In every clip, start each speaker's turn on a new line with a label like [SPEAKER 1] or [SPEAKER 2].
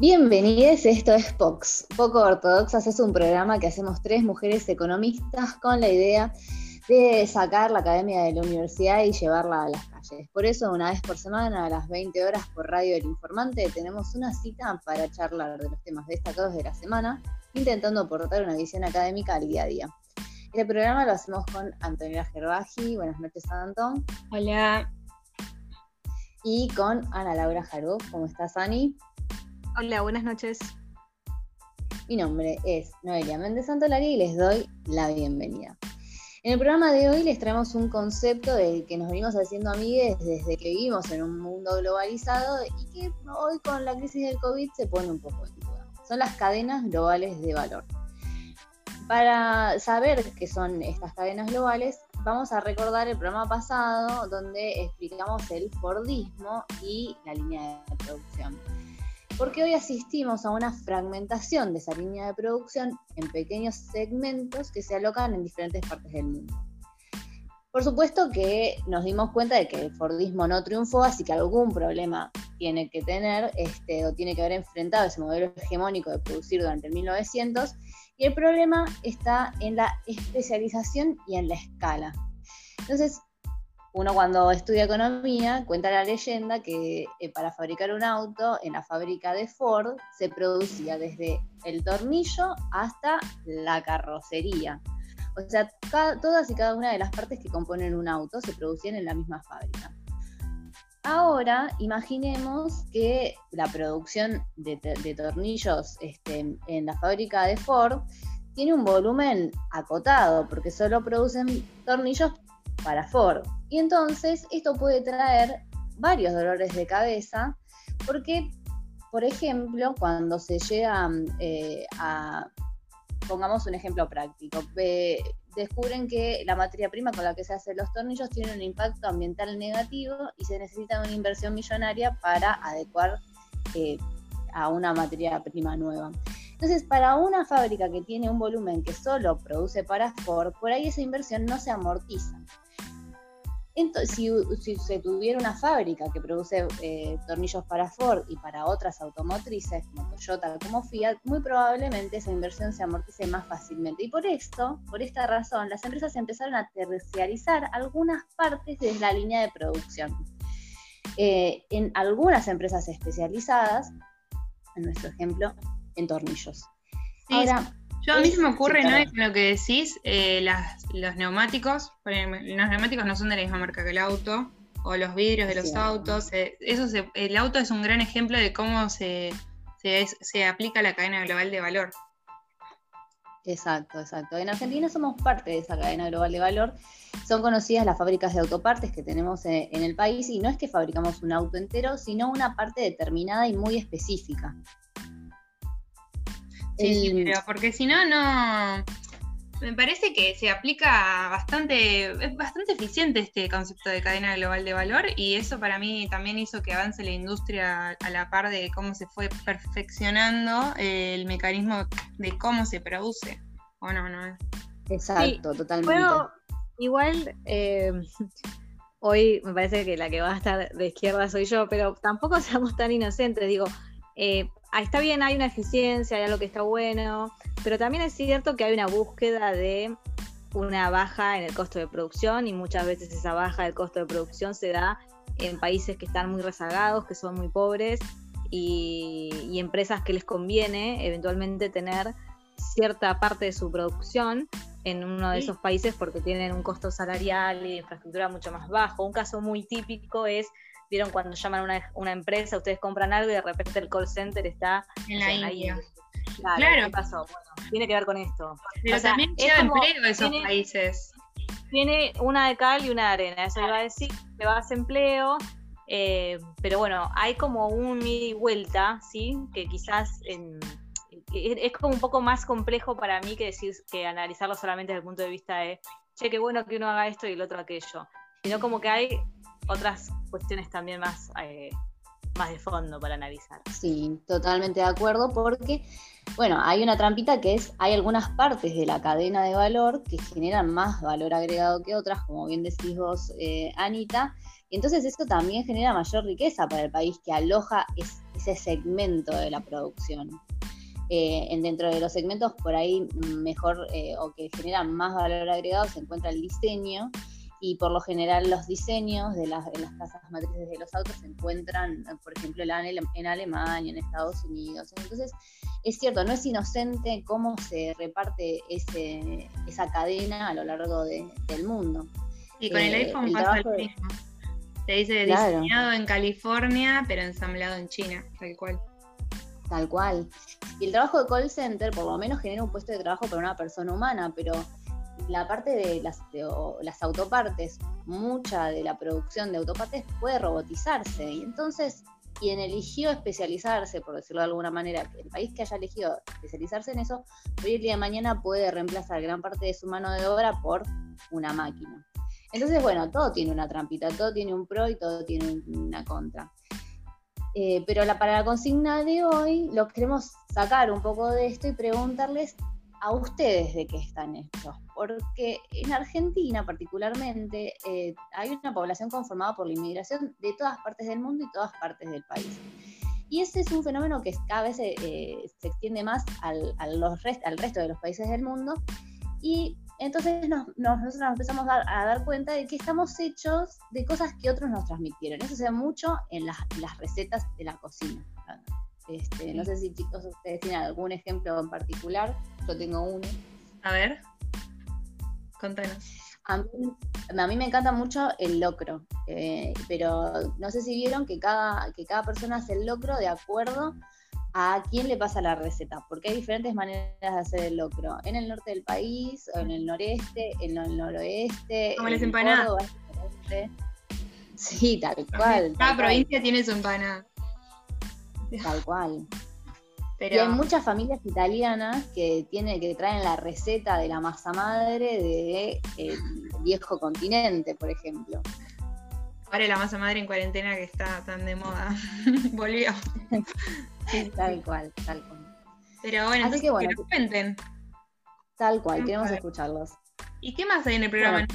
[SPEAKER 1] Bienvenidos, esto es POX, Poco Ortodoxas, es un programa que hacemos tres mujeres economistas con la idea de sacar la academia de la universidad y llevarla a las calles. Por eso, una vez por semana, a las 20 horas por Radio del Informante, tenemos una cita para charlar de los temas destacados de la semana, intentando aportar una visión académica al día a día. Este programa lo hacemos con Antonio Gerbaji. Buenas noches, Antón.
[SPEAKER 2] Hola.
[SPEAKER 1] Y con Ana Laura Jarú. ¿Cómo estás, Ani?
[SPEAKER 2] Hola, buenas noches.
[SPEAKER 1] Mi nombre es Noelia Méndez Santolari y les doy la bienvenida. En el programa de hoy les traemos un concepto del que nos venimos haciendo amigues desde que vivimos en un mundo globalizado y que hoy con la crisis del COVID se pone un poco en duda. Son las cadenas globales de valor. Para saber qué son estas cadenas globales, vamos a recordar el programa pasado donde explicamos el Fordismo y la línea de producción porque hoy asistimos a una fragmentación de esa línea de producción en pequeños segmentos que se alocan en diferentes partes del mundo. Por supuesto que nos dimos cuenta de que el Fordismo no triunfó, así que algún problema tiene que tener este, o tiene que haber enfrentado ese modelo hegemónico de producir durante el 1900, y el problema está en la especialización y en la escala. Entonces, uno cuando estudia economía cuenta la leyenda que eh, para fabricar un auto en la fábrica de Ford se producía desde el tornillo hasta la carrocería. O sea, todas y cada una de las partes que componen un auto se producían en la misma fábrica. Ahora, imaginemos que la producción de, tornillos este, en la fábrica de Ford tiene un volumen acotado, porque solo producen tornillos para Ford. Y entonces esto puede traer varios dolores de cabeza porque, por ejemplo, cuando se llega eh, a, pongamos un ejemplo práctico, descubren que la materia prima con la que se hacen los tornillos tiene un impacto ambiental negativo y se necesita una inversión millonaria para adecuar eh, a una materia prima nueva. Entonces, para una fábrica que tiene un volumen que solo produce para Ford, por ahí esa inversión no se amortiza. Entonces, si, se tuviera una fábrica que produce eh, tornillos para Ford y para otras automotrices como Toyota, como Fiat, muy probablemente esa inversión se amortice más fácilmente. Y por esto, por esta razón, las empresas empezaron a terciarizar algunas partes de la línea de producción. Eh, en algunas empresas especializadas, en nuestro ejemplo, en tornillos.
[SPEAKER 2] Ahora, yo a mí se me ocurre, ¿no? Con lo que decís, eh, los neumáticos, los neumáticos no son de la misma marca que el auto, o los vidrios de los autos. Eh, eso el auto es un gran ejemplo de cómo se, se, aplica la cadena global de valor.
[SPEAKER 1] Exacto, exacto. En Argentina somos parte de esa cadena global de valor. Son conocidas las fábricas de autopartes que tenemos eh, en el país y no es que fabricamos un auto entero, sino una parte determinada y muy específica.
[SPEAKER 2] Sí, pero porque si no, no. Me parece que se aplica bastante, es bastante eficiente este concepto de cadena global de valor y eso para mí también hizo que avance la industria a la par de cómo se fue perfeccionando el mecanismo de cómo se produce. ¿O no? no
[SPEAKER 1] Exacto, totalmente.
[SPEAKER 3] igual, eh, hoy me parece que la que va a estar de izquierda soy yo, pero tampoco seamos tan inocentes. Digo, eh, está bien, hay una eficiencia, hay algo que está bueno, pero también es cierto que hay una búsqueda de una baja en el costo de producción y muchas veces esa baja del costo de producción se da en países que están muy rezagados, que son muy pobres y, empresas que les conviene eventualmente tener cierta parte de su producción en uno de esos países porque tienen un costo salarial y de infraestructura mucho más bajo. Un caso muy típico es vieron cuando llaman a una, empresa, ustedes compran algo y de repente el call center está
[SPEAKER 2] en la India.
[SPEAKER 3] Claro, ¿qué pasó? Bueno, tiene que ver con esto.
[SPEAKER 2] Pero también lleva empleo a esos países.
[SPEAKER 3] Tiene una de cal y una de arena, eso iba a decir, que va a hacer empleo, eh, pero bueno, hay como un ida y vuelta, ¿sí? Que quizás es como un poco más complejo para mí que decir que analizarlo solamente desde el punto de vista de, che, qué bueno que uno haga esto y el otro aquello. Sino como que hay otras cuestiones también más, eh, más de fondo para analizar.
[SPEAKER 1] Sí, totalmente de acuerdo, porque, bueno, hay una trampita que es, hay algunas partes de la cadena de valor que generan más valor agregado que otras, como bien decís vos, eh, Anita, y entonces esto también genera mayor riqueza para el país que aloja ese segmento de la producción. Eh, dentro de los segmentos por ahí mejor eh, o que generan más valor agregado se encuentra el diseño y por lo general los diseños de las, casas matrices de los autos se encuentran, por ejemplo, en, Alemania, en Estados Unidos. Entonces, es cierto, no es inocente cómo se reparte ese, esa cadena a lo largo del mundo.
[SPEAKER 2] Y con el eh, iPhone pasa lo mismo. Se dice diseñado en California, pero ensamblado en China, tal cual.
[SPEAKER 1] Tal cual. Y el trabajo de call center por lo menos genera un puesto de trabajo para una persona humana, pero la parte de las, autopartes, mucha de la producción de autopartes puede robotizarse. Y entonces, quien eligió especializarse, por decirlo de alguna manera, el país que haya elegido especializarse en eso, hoy el día mañana puede reemplazar gran parte de su mano de obra por una máquina. Entonces, bueno, todo tiene una trampita, todo tiene un pro y todo tiene una contra. Eh, pero la, para la consigna de hoy, lo queremos sacar un poco de esto y preguntarles a ustedes de qué están hechos, porque en Argentina particularmente eh, hay una población conformada por la inmigración de todas partes del mundo y todas partes del país. Y ese es un fenómeno que cada vez eh, se extiende más al, los al resto de los países del mundo. Y entonces nos, nosotros nos empezamos a, dar cuenta de que estamos hechos de cosas que otros nos transmitieron. Eso se ve mucho en las, las recetas de la cocina. Este, no sé si chicos ustedes tienen algún ejemplo en particular, yo tengo uno.
[SPEAKER 2] A ver, contanos.
[SPEAKER 1] A mí, me encanta mucho el locro, eh, pero no sé si vieron que cada, que cada persona hace el locro de acuerdo a quién le pasa la receta, porque hay diferentes maneras de hacer el locro. En el norte del país, o en el noreste, en el noroeste.
[SPEAKER 2] Como las empanadas.
[SPEAKER 1] Sí, tal cual.
[SPEAKER 2] Cada provincia tiene su empanada.
[SPEAKER 1] Tal cual. Pero... Y hay muchas familias italianas que tienen, que traen la receta de la masa madre de el viejo continente, por ejemplo.
[SPEAKER 2] Ahora la masa madre en cuarentena que está tan de moda. Volvió.
[SPEAKER 1] tal cual, tal cual.
[SPEAKER 2] Pero bueno, Así que, bueno, nos cuenten.
[SPEAKER 1] Tal cual, queremos escucharlos.
[SPEAKER 2] ¿Y qué más hay en el programa?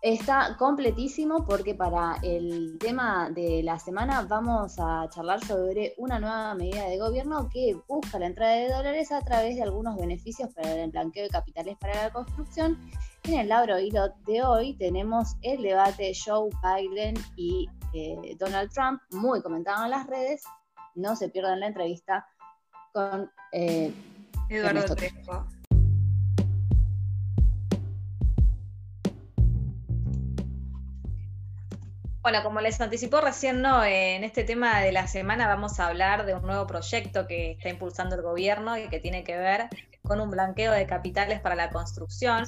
[SPEAKER 1] Está completísimo porque para el tema de la semana vamos a charlar sobre una nueva medida de gobierno que busca la entrada de dólares a través de algunos beneficios para el blanqueo de capitales para la construcción. En el labro hilo de hoy tenemos el debate Joe Biden y eh, Donald Trump, muy comentado en las redes. No se pierdan la entrevista con eh,
[SPEAKER 2] Eduardo Trejo.
[SPEAKER 3] Bueno, como les anticipó recién, ¿no? en este tema de la semana vamos a hablar de un nuevo proyecto que está impulsando el gobierno y que tiene que ver con un blanqueo de capitales para la construcción.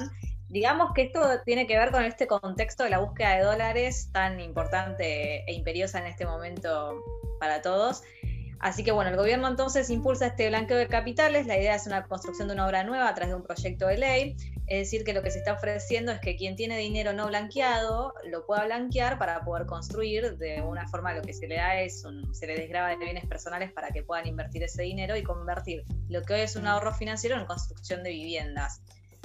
[SPEAKER 3] Digamos que esto tiene que ver con este contexto de la búsqueda de dólares tan importante e imperiosa en este momento para todos. Así que bueno, el gobierno entonces impulsa este blanqueo de capitales. La idea es una construcción de una obra nueva a través de un proyecto de ley. Es decir, que lo que se está ofreciendo es que quien tiene dinero no blanqueado lo pueda blanquear para poder construir. De una forma lo que se le da es, se le desgraba de bienes personales para que puedan invertir ese dinero y convertir lo que hoy es un ahorro financiero en construcción de viviendas.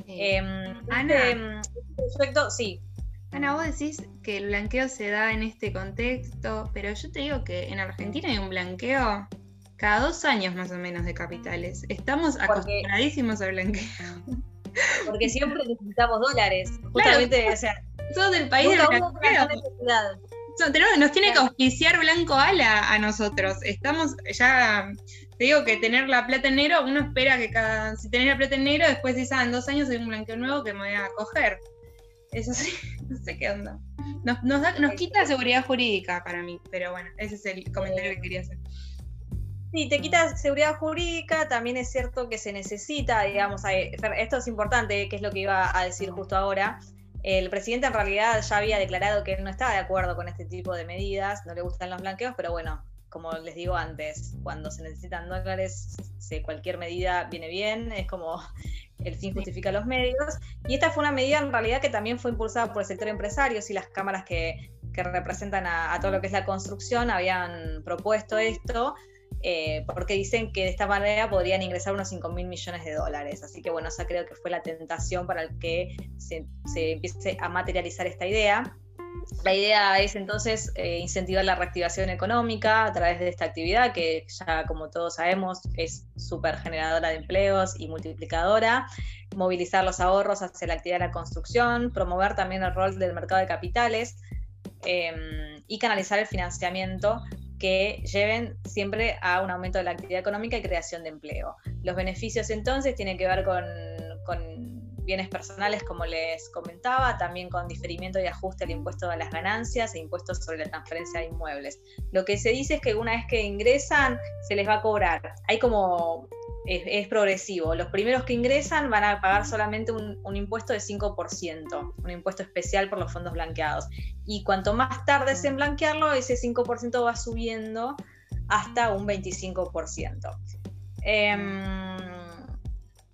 [SPEAKER 2] Em, Ana, este sí. Ana, vos decís que el blanqueo se da en este contexto, pero yo te digo que en Argentina hay un blanqueo cada dos años más o menos de capitales. Estamos acostumbradísimos al blanqueo.
[SPEAKER 3] Porque siempre necesitamos dólares. Justamente, o sea.
[SPEAKER 2] Sos del país de la nos tiene que auspiciar Blanco Ala a nosotros. Estamos ya, te digo que tener la plata en negro, uno espera que cada, si tenés la plata en negro, después de ah, en dos años hay un blanqueo nuevo que me voy a coger. Eso sí, no sé qué onda. Nos, nos quita seguridad jurídica para mí, pero bueno, ese es el comentario que quería hacer.
[SPEAKER 3] Sí, te quita seguridad jurídica, también es cierto que se necesita, digamos, esto es importante, que es lo que iba a decir justo ahora. El presidente en realidad ya había declarado que no estaba de acuerdo con este tipo de medidas, no le gustan los blanqueos, pero bueno, como les digo antes, cuando se necesitan dólares, cualquier medida viene bien, es como el fin justifica los medios. Y esta fue una medida en realidad que también fue impulsada por el sector empresario y las cámaras que, que representan a, todo lo que es la construcción habían propuesto esto, eh, porque dicen que de esta manera podrían ingresar unos 5 mil millones de dólares. Así que bueno, esa creo que fue la tentación para el que se, se empiece a materializar esta idea. La idea es entonces eh, incentivar la reactivación económica a través de esta actividad que ya como todos sabemos es súper generadora de empleos y multiplicadora, movilizar los ahorros hacia la actividad de la construcción, promover también el rol del mercado de capitales em, y canalizar el financiamiento que lleven siempre a un aumento de la actividad económica y creación de empleo. Los beneficios entonces tienen que ver con, con bienes personales, como les comentaba, también con diferimiento y ajuste al impuesto a las ganancias e impuestos sobre la transferencia de inmuebles. Lo que se dice es que una vez que ingresan, se les va a cobrar. Hay como es, progresivo. Los primeros que ingresan van a pagar solamente un, impuesto de 5%, un impuesto especial por los fondos blanqueados. Y cuanto más tardes en blanquearlo, ese 5% va subiendo hasta un 25%.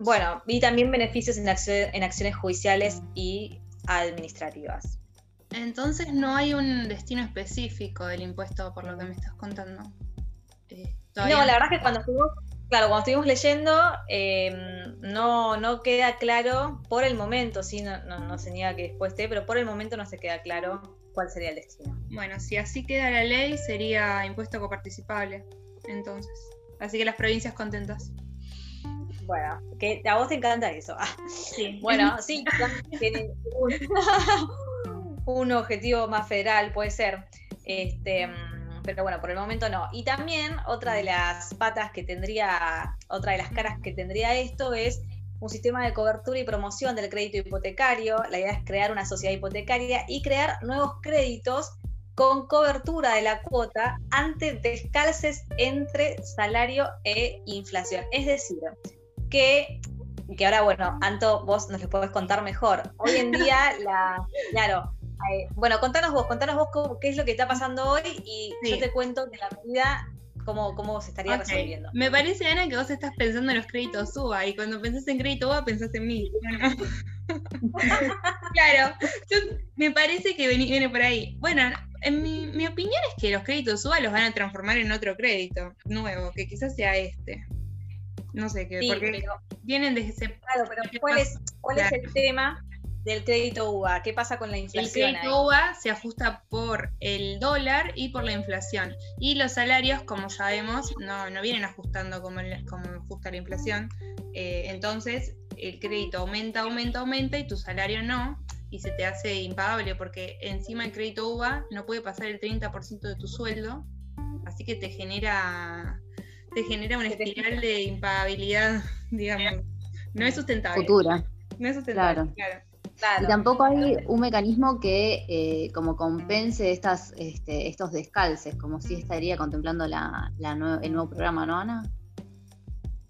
[SPEAKER 3] Bueno, y también beneficios en, en acciones judiciales y administrativas.
[SPEAKER 2] Entonces no hay un destino específico del impuesto por lo que me estás contando.
[SPEAKER 3] Eh, no, la verdad es que cuando estuvimos, claro, cuando estuvimos leyendo em, no, no queda claro por el momento, sí, no, no, se niega que después esté, pero por el momento no se queda claro cuál sería el destino.
[SPEAKER 2] Bueno, si así queda la ley, sería impuesto coparticipable, entonces. Así que las provincias contentas.
[SPEAKER 3] Bueno, que a vos te encanta eso. Sí. Bueno, sí, tiene un, objetivo más federal, puede ser. Este, pero bueno, por el momento no. Y también otra de las patas que tendría, otra de las caras que tendría esto es un sistema de cobertura y promoción del crédito hipotecario. La idea es crear una sociedad hipotecaria y crear nuevos créditos con cobertura de la cuota ante descalces entre salario e inflación. Es decir, que, que ahora, bueno, Anto, vos nos lo podés contar mejor. Hoy en día, la, claro, eh, bueno, contanos vos, contanos vos qué es lo que está pasando hoy y yo te cuento que la medida cómo, cómo se estaría resolviendo.
[SPEAKER 2] Me parece, Ana, que vos estás pensando en los créditos UBA y cuando pensás en crédito UBA pensás en mí. claro, me parece que viene por ahí. Bueno, en mi, mi opinión es que los créditos UBA los van a transformar en otro crédito nuevo, que quizás sea este. No sé qué, porque vienen de ese.
[SPEAKER 3] Claro, pero ¿cuál es, cuál es el tema del crédito UVA? ¿Qué pasa con la inflación?
[SPEAKER 2] El crédito UVA se ajusta por el dólar y por la inflación. Y los salarios, como sabemos, no, no vienen ajustando como, como ajusta la inflación. Eh, entonces, el crédito aumenta, aumenta, aumenta y tu salario no. Y se te hace impagable porque encima el crédito UVA no puede pasar el 30% de tu sueldo. Así que te genera te genera una espiral de impagabilidad, digamos. No es sustentable.
[SPEAKER 1] Futura.
[SPEAKER 2] No es sustentable,
[SPEAKER 1] claro. Y tampoco hay un mecanismo que eh, como compense estas, este, estos descalces, como si estaría contemplando la, el nuevo programa, ¿no, Ana?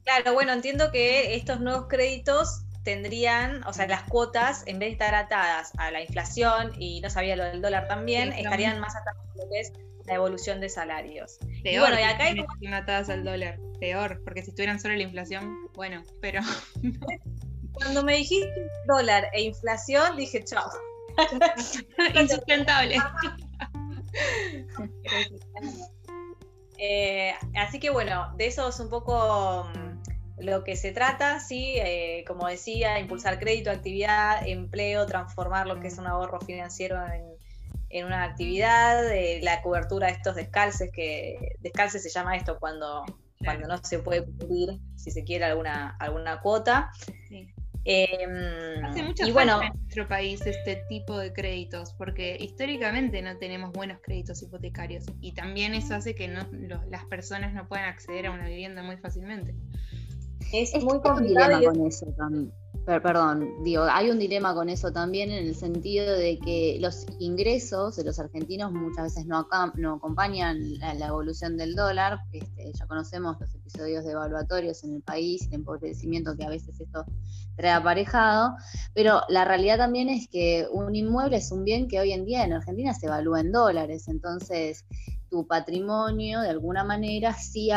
[SPEAKER 3] Claro, bueno, entiendo que estos nuevos créditos tendrían, o sea, las cuotas, en vez de estar atadas a la inflación y no sabía lo del dólar también, estarían más atadas a lo que es la evolución de salarios.
[SPEAKER 2] Peor, bueno, y acá hay matadas al dólar, peor, porque si estuvieran solo la inflación, bueno, pero...
[SPEAKER 3] Cuando me dijiste dólar e inflación, dije chao.
[SPEAKER 2] Insustentable.
[SPEAKER 3] Eh, así que bueno, de eso es un poco mm, lo que se trata, sí, eh, como decía, impulsar crédito, actividad, empleo, transformar lo que es un ahorro financiero en, en una actividad, la cobertura de estos descalces, que descalces se llama esto cuando, cuando no se puede cubrir, si se quiere, alguna, alguna cuota.
[SPEAKER 2] Em, Hace mucho y bueno, en nuestro país este tipo de créditos, porque históricamente no tenemos buenos créditos hipotecarios y también eso hace que no, las personas no puedan acceder a una vivienda muy fácilmente.
[SPEAKER 1] Es, muy complicado. con eso también perdón, digo, hay un dilema con eso también en el sentido de que los ingresos de los argentinos muchas veces no, acompañan la, evolución del dólar. Este, ya conocemos los episodios de evaluatorios en el país, el empobrecimiento que a veces esto trae aparejado, pero la realidad también es que un inmueble es un bien que hoy en día en Argentina se evalúa en dólares, entonces tu patrimonio de alguna manera sí,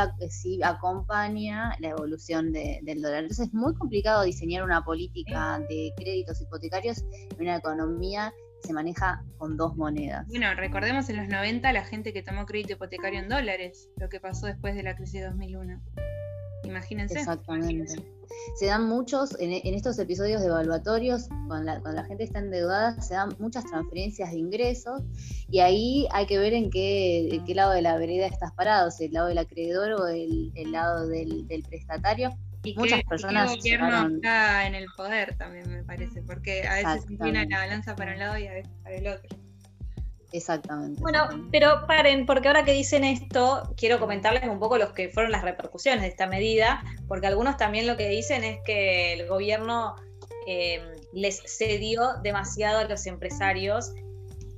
[SPEAKER 1] acompaña la evolución del dólar. Entonces es muy complicado diseñar una política de créditos hipotecarios en una economía que se maneja con dos monedas.
[SPEAKER 2] Bueno, recordemos en los 90 la gente que tomó crédito hipotecario en dólares, lo que pasó después de la crisis de 2001. Imagínense.
[SPEAKER 1] Exactamente. Se dan muchos, en, estos episodios de evaluatorios, cuando la, cuando la gente está endeudada, se dan muchas transferencias de ingresos y ahí hay que ver en qué, qué lado de la vereda estás parado, si el lado del acreedor o el, lado del, prestatario.
[SPEAKER 2] Y muchas personas. El gobierno está en el poder también, me parece, porque a veces se inclina la balanza para un lado y a veces para el otro.
[SPEAKER 1] Exactamente.
[SPEAKER 3] Bueno, pero paren, porque ahora que dicen esto, quiero comentarles un poco los que fueron las repercusiones de esta medida, porque algunos también lo que dicen es que el gobierno eh, les cedió demasiado a los empresarios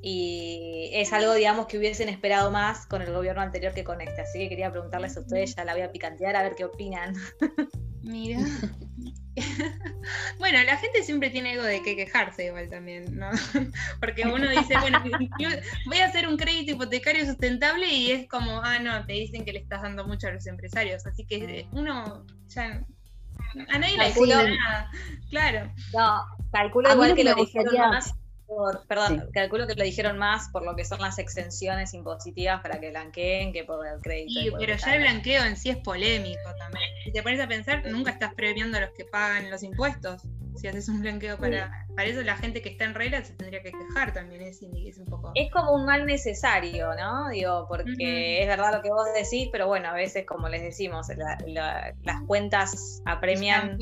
[SPEAKER 3] y es algo, digamos, que hubiesen esperado más con el gobierno anterior que con este. Así que quería preguntarles a ustedes, ya la voy a picantear a ver qué opinan.
[SPEAKER 2] Mira. bueno, la gente siempre tiene algo de qué quejarse igual también, ¿no? Porque uno dice, bueno, voy a hacer un crédito hipotecario sustentable y es como, ah, no, te dicen que le estás dando mucho a los empresarios. Así que uno ya a nadie le nada. Claro.
[SPEAKER 3] No, calculo igual que lo dijeron más perdón, calculo que lo dijeron más por lo que son las exenciones impositivas para que blanqueen que por el crédito.
[SPEAKER 2] pero ya el blanqueo en sí es polémico también. Si te pones a pensar, nunca estás premiando a los que pagan los impuestos. Si haces un blanqueo para, para eso, la gente que está en regla se tendría que quejar también. Es, es un poco.
[SPEAKER 3] Es como un mal necesario, ¿no? Digo, porque es verdad lo que vos decís, pero bueno, a veces, como les decimos, las cuentas apremian.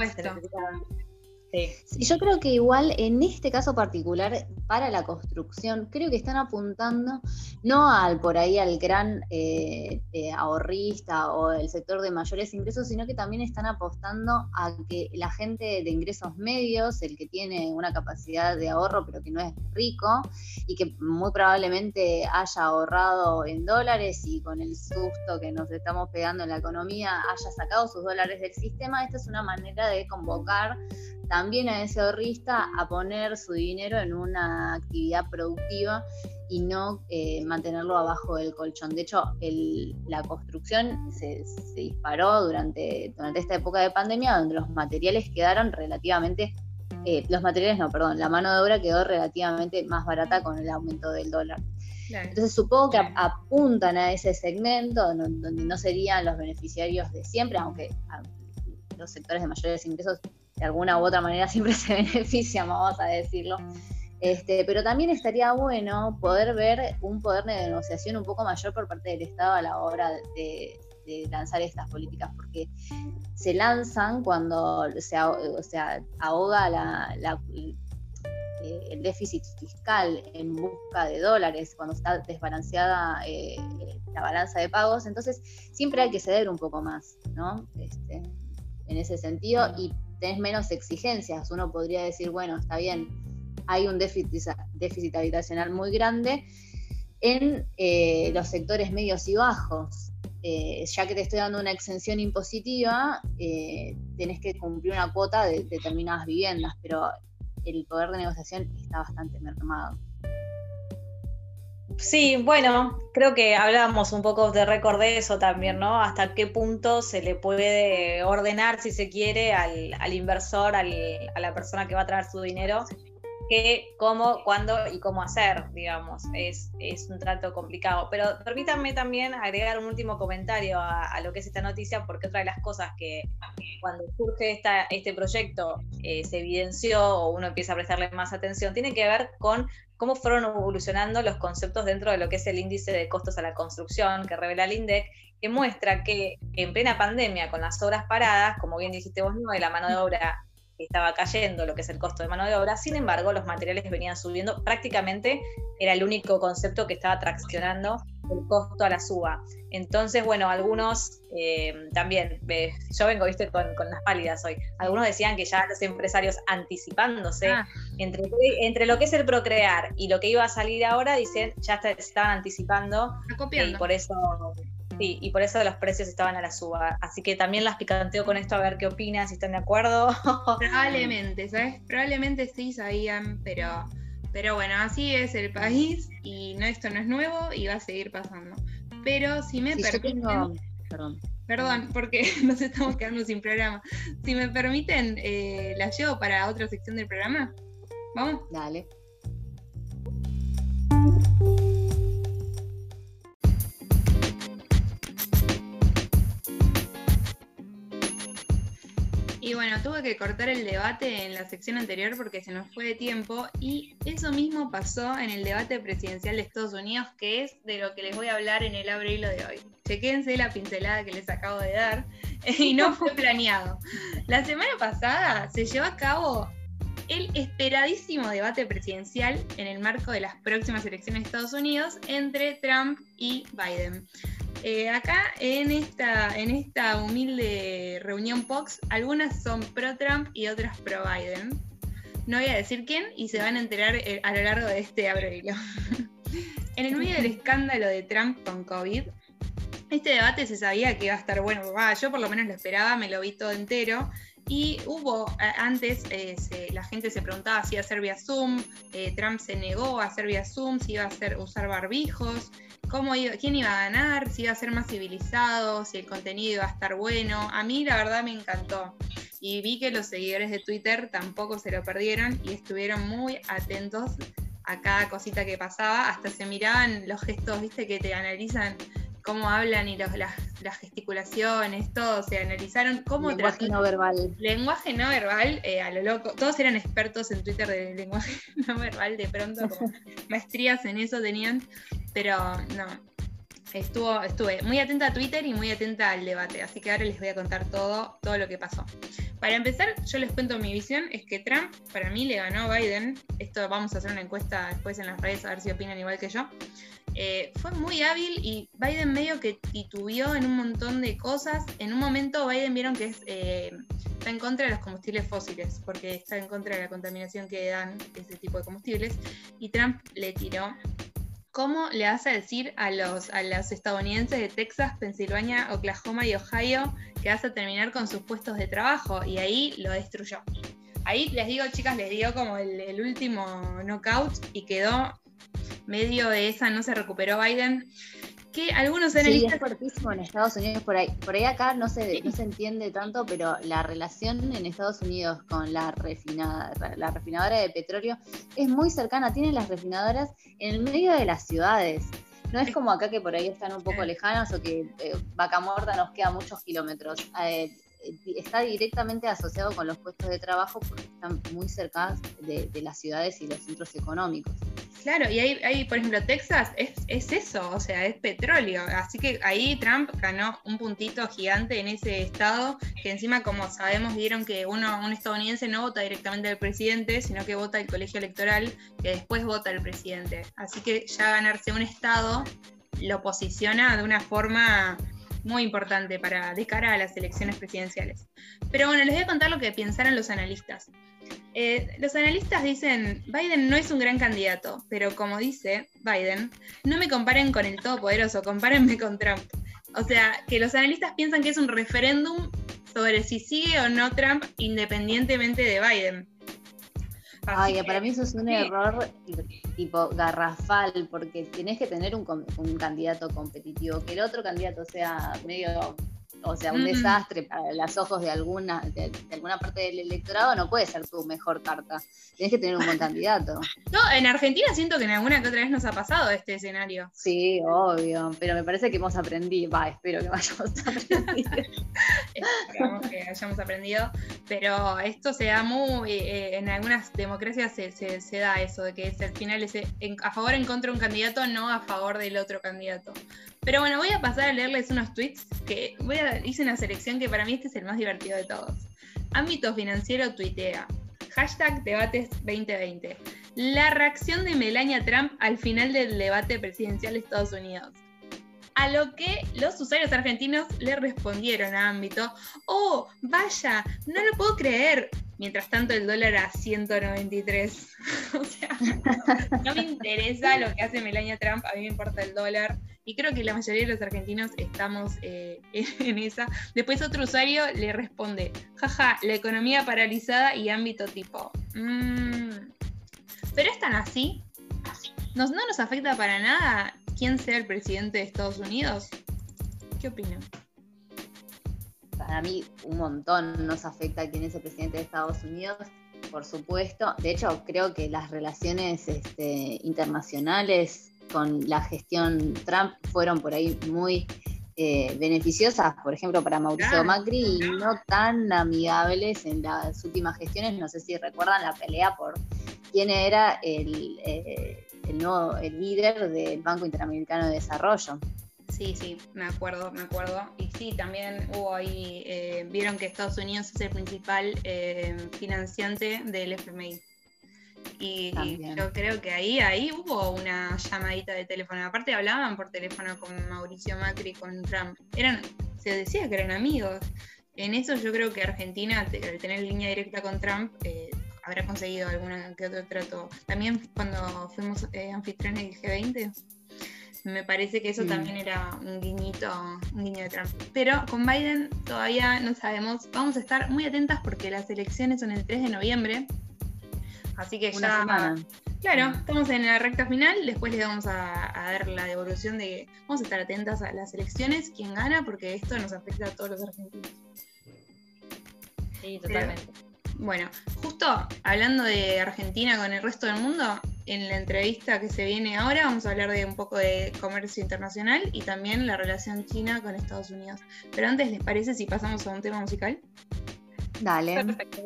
[SPEAKER 1] Sí. Yo creo que igual en este caso particular, para la construcción, creo que están apuntando no al por ahí al gran eh, eh, ahorrista o el sector de mayores ingresos, sino que también están apostando a que la gente de ingresos medios, el que tiene una capacidad de ahorro pero que no es rico y que muy probablemente haya ahorrado en dólares y con el susto que nos estamos pegando en la economía haya sacado sus dólares del sistema, esta es una manera de convocar también a ese ahorrista a poner su dinero en una actividad productiva y no eh, mantenerlo abajo del colchón. De hecho, la construcción se, disparó durante, durante esta época de pandemia, donde los materiales quedaron relativamente, eh, los materiales no, perdón, la mano de obra quedó relativamente más barata con el aumento del dólar. Entonces supongo que apuntan a ese segmento donde no serían los beneficiarios de siempre, aunque los sectores de mayores ingresos de alguna u otra manera siempre se benefician, vamos a decirlo. Este, pero también estaría bueno poder ver un poder de negociación un poco mayor por parte del Estado a la hora de, lanzar estas políticas, porque se lanzan cuando se, o sea, ahoga eh, el déficit fiscal en busca de dólares, cuando está desbalanceada eh, la balanza de pagos, entonces siempre hay que ceder un poco más, ¿no? Este, en ese sentido, y tenés menos exigencias. Uno podría decir, bueno, está bien, hay un déficit, habitacional muy grande en eh, los sectores medios y bajos. Eh, ya que te estoy dando una exención impositiva, eh, tenés que cumplir una cuota de determinadas viviendas, pero el poder de negociación está bastante mermado.
[SPEAKER 3] Sí, bueno, creo que hablábamos un poco de récord de eso también, ¿no? Hasta qué punto se le puede ordenar, si se quiere, al, inversor, al, a la persona que va a traer su dinero, qué, cómo, cuándo y cómo hacer, digamos. Es, es un trato complicado. Pero permítanme también agregar un último comentario a, lo que es esta noticia, porque otra de las cosas que cuando surge esta, este proyecto eh, se evidenció o uno empieza a prestarle más atención, tiene que ver con cómo fueron evolucionando los conceptos dentro de lo que es el índice de costos a la construcción que revela el INDEC, que muestra que en plena pandemia, con las obras paradas, como bien dijiste vos, no, de la mano de obra estaba cayendo lo que es el costo de mano de obra, sin embargo los materiales venían subiendo, prácticamente era el único concepto que estaba traccionando el costo a la suba. Entonces, bueno, algunos eh, también, yo vengo, viste, con, las pálidas hoy, algunos decían que ya los empresarios anticipándose ah. entre, entre lo que es el procrear y lo que iba a salir ahora, dicen, ya estaban anticipando y por eso Sí, y por eso los precios estaban a la suba. Así que también las picanteo con esto a ver qué opinan, si están de acuerdo.
[SPEAKER 2] Probablemente, ¿sabes? Probablemente sí sabían, pero, pero bueno, así es el país y no, esto no es nuevo y va a seguir pasando. Pero si me permiten. Perdón. Perdón, porque nos estamos quedando sin programa. Si me permiten, eh, la llevo para otra sección del programa. ¿Vamos?
[SPEAKER 1] Dale.
[SPEAKER 2] Y bueno, tuve que cortar el debate en la sección anterior porque se nos fue de tiempo y eso mismo pasó en el debate presidencial de Estados Unidos, que es de lo que les voy a hablar en el abril de hoy. Chequense la pincelada que les acabo de dar y no fue planeado. La semana pasada se llevó a cabo el esperadísimo debate presidencial en el marco de las próximas elecciones de Estados Unidos entre Trump y Biden. Eh, acá en esta, en esta humilde reunión POX, algunas son pro Trump y otras pro Biden. No voy a decir quién y se van a enterar eh, a lo largo de este abril. en el medio del escándalo de Trump con COVID, este debate se sabía que iba a estar bueno. yo por lo menos lo esperaba, me lo vi todo entero. Y hubo, antes la gente se preguntaba si iba a ser vía Zoom, eh, Trump se negó a hacer vía Zoom, si iba a hacer, usar barbijos, cómo iba, quién iba a ganar, si iba a ser más civilizado, si el contenido iba a estar bueno. A mí la verdad me encantó. Y vi que los seguidores de Twitter tampoco se lo perdieron y estuvieron muy atentos a cada cosita que pasaba, hasta se miraban los gestos, viste, que te analizan cómo hablan y los, las, gesticulaciones, todo, se analizaron cómo...
[SPEAKER 1] Lenguaje no verbal.
[SPEAKER 2] Lenguaje no verbal, eh, a lo loco. Todos eran expertos en Twitter de lenguaje no verbal, de pronto como maestrías en eso tenían, pero no. Estuvo, estuve muy atenta a Twitter y muy atenta al debate, así que ahora les voy a contar todo, todo lo que pasó. Para empezar, yo les cuento mi visión, es que Trump para mí le ganó a Biden, esto vamos a hacer una encuesta después en las redes a ver si opinan igual que yo, eh, fue muy hábil y Biden medio que titubeó en un montón de cosas. En un momento Biden vieron que eh, está en contra de los combustibles fósiles, porque está en contra de la contaminación que dan ese tipo de combustibles, y Trump le tiró. ¿Cómo le a decir a los, a los estadounidenses de Texas, Pensilvania, Oklahoma y Ohio que vas a terminar con sus puestos de trabajo? Y ahí lo destruyó. Ahí les digo, chicas, les dio como el, el último knockout y quedó medio de esa no se recuperó Biden. Que algunos analistas.
[SPEAKER 1] Sí, es fuertísimo en Estados Unidos por ahí. Por ahí acá no se, no se entiende tanto, pero la relación en Estados Unidos con la, refinada, la refinadora de petróleo es muy cercana. Tienen las refinadoras en el medio de las ciudades. No es como acá que por ahí están un poco lejanas o que eh, Vaca Muerta nos queda muchos kilómetros. Eh, está directamente asociado con los puestos de trabajo porque están muy cerca de, las ciudades y los centros económicos.
[SPEAKER 2] Claro, y ahí, por ejemplo, Texas es, es, eso, o sea, es petróleo. Así que ahí Trump ganó un puntito gigante en ese estado, que encima, como sabemos, vieron que uno, un estadounidense no vota directamente al presidente, sino que vota el colegio electoral, que después vota al presidente. Así que ya ganarse un estado lo posiciona de una forma muy importante para de cara a las elecciones presidenciales. Pero bueno, les voy a contar lo que pensaron los analistas. Eh, los analistas dicen, Biden no es un gran candidato, pero como dice Biden, no me comparen con el todopoderoso, compárenme con Trump. O sea, que los analistas piensan que es un referéndum sobre si sigue o no Trump independientemente de Biden.
[SPEAKER 1] Ay, para mí eso es un error tipo garrafal, porque tenés que tener un, un candidato competitivo, que el otro candidato sea medio o sea, un desastre para los ojos de alguna, de, alguna parte del electorado no puede ser tu mejor carta. Tienes que tener un buen candidato.
[SPEAKER 2] No, en Argentina siento que en alguna que otra vez nos ha pasado este escenario.
[SPEAKER 1] Sí, obvio, pero me parece que hemos aprendido, va, espero que hayamos aprendido.
[SPEAKER 2] Esperamos que hayamos aprendido, pero esto se da muy, eh, en algunas democracias se, da eso, de que es, al final es a favor en contra de un candidato, no a favor del otro candidato. Pero bueno, voy a pasar a leerles unos tweets que hice una selección que para mí este es el más divertido de todos. Ámbito financiero tuitea. Hashtag debates 2020. La reacción de Melania Trump al final del debate presidencial de Estados Unidos. A lo que los usuarios argentinos le respondieron a ámbito, oh, vaya, no lo puedo creer, Mientras tanto, el dólar a 193. o sea, no me interesa lo que hace Melania Trump, a mí me importa el dólar. Y creo que la mayoría de los argentinos estamos eh, en esa. Después otro usuario le responde, jaja, la economía paralizada y ámbito tipo. Mm". Pero es tan así. ¿No, ¿No nos afecta para nada quién sea el presidente de Estados Unidos? ¿Qué opinan?
[SPEAKER 1] Para mí un montón nos afecta quién es el presidente de Estados Unidos, por supuesto. De hecho, creo que las relaciones este, internacionales con la gestión Trump fueron por ahí muy eh, beneficiosas, por ejemplo, para Mauricio Macri, y no tan amigables en las últimas gestiones. No sé si recuerdan la pelea por quién era el, eh, el, nuevo, el líder del Banco Interamericano de Desarrollo.
[SPEAKER 2] Sí, sí, me acuerdo, me acuerdo. Y sí, también hubo ahí, eh, vieron que Estados Unidos es el principal financiante del FMI. Y, yo creo que ahí, ahí hubo una llamadita de teléfono. Aparte hablaban por teléfono con Mauricio Macri, con Trump. Eran, se decía que eran amigos. En eso yo creo que Argentina, al tener línea directa con Trump, eh, habrá conseguido alguna que otro trato. También cuando fuimos eh, anfitriones del G20, me parece que eso también era un guiñito, un guiño de Trump. Pero con Biden todavía no sabemos. Vamos a estar muy atentas porque las elecciones son el 3 de noviembre. Así que ya. Claro, estamos en la recta final. Después les vamos a, dar la devolución de. Vamos a estar atentas a las elecciones, quién gana, porque esto nos afecta a todos los argentinos.
[SPEAKER 3] Sí, totalmente.
[SPEAKER 2] Bueno, justo hablando de Argentina con el resto del mundo, en la entrevista que se viene ahora vamos a hablar de un poco de comercio internacional y también la relación China con Estados Unidos. Pero antes, ¿les parece si pasamos a un tema musical?
[SPEAKER 1] Dale. Perfecto.